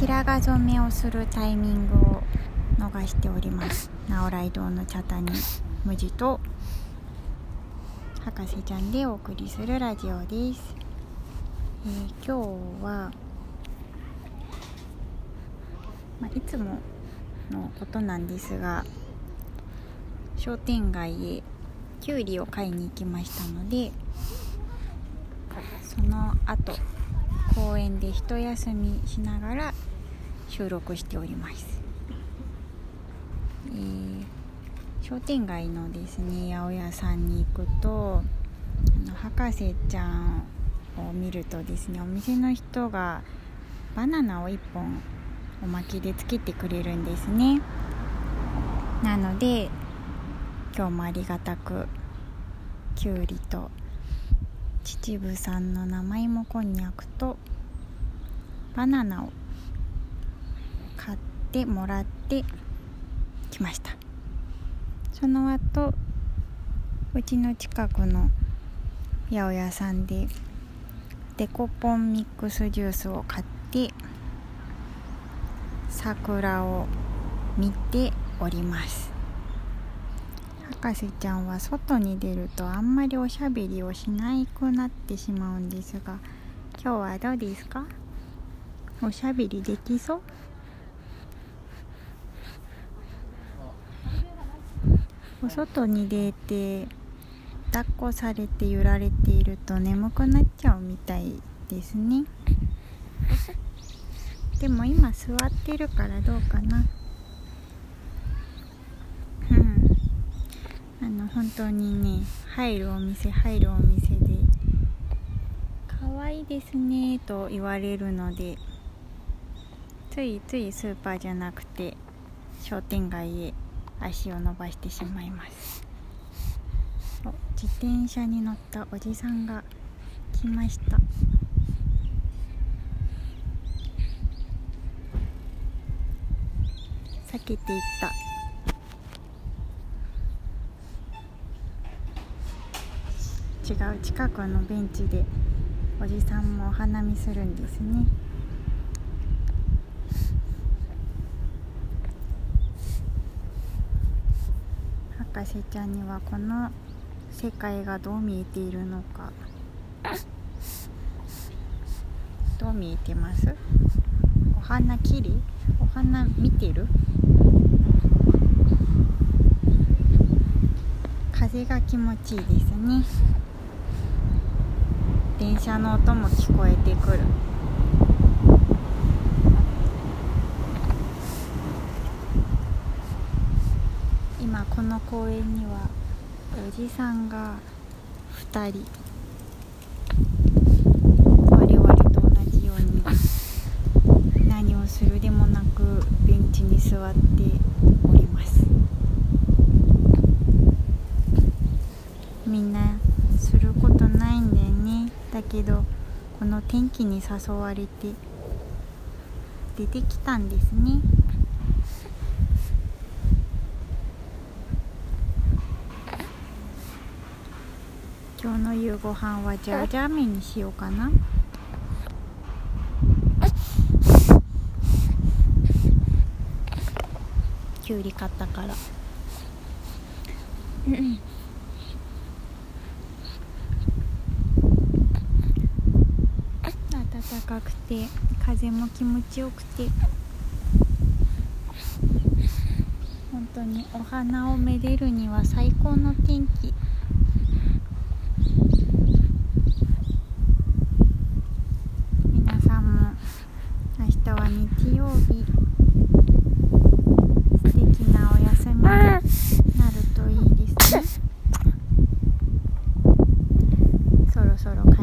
白髪染めをするタイミングを逃しております。直来堂の茶谷無地と博士ちゃんでお送りするラジオです、えー、今日は、まあ、いつものことなんですが商店街へきゅうりを買いに行きましたのでその後公園で一休みしながら収録しております、えー、商店街のですね八百屋さんに行くとあの博士ちゃんを見るとですねお店の人がバナナを1本おまけでつけてくれるんですね。なので今日もありがたくきゅうりと秩父産の生芋こんにゃくとバナナを買ってもらってきました。その後うちの近くの八百屋さんでデコポンミックスジュースを買って桜を見ております。博士ちゃんは外に出るとあんまりおしゃべりをしないくなってしまうんですが今日はどうですか？おしゃべりできそう？お外に出て抱っこされて揺られていると眠くなっちゃうみたいですね。でも今座ってるからどうかな。うん。あの本当にね入るお店入るお店で可愛いですねと言われるので。ついついスーパーじゃなくて商店街へ足を伸ばしてしまいます。自転車に乗ったおじさんが来ました。避けていった。違う近くのベンチでおじさんもお花見するんですね。博士ちゃんにはこの世界がどう見えているのか。どう見えてます？お花きれいお花見てる？風が気持ちいいですね。電車の音も聞こえてくる今この公園にはおじさんが2人我々と同じように何をするでもなくベンチに座っております。みんなすることないんだよね。だけどこの天気に誘われて出てきたんですね。今日の夕ご飯はジャージャー麺にしようかな。きゅうり買ったから。暖かくて風も気持ちよくて。本当にお花をめでるには最高の天気。sort of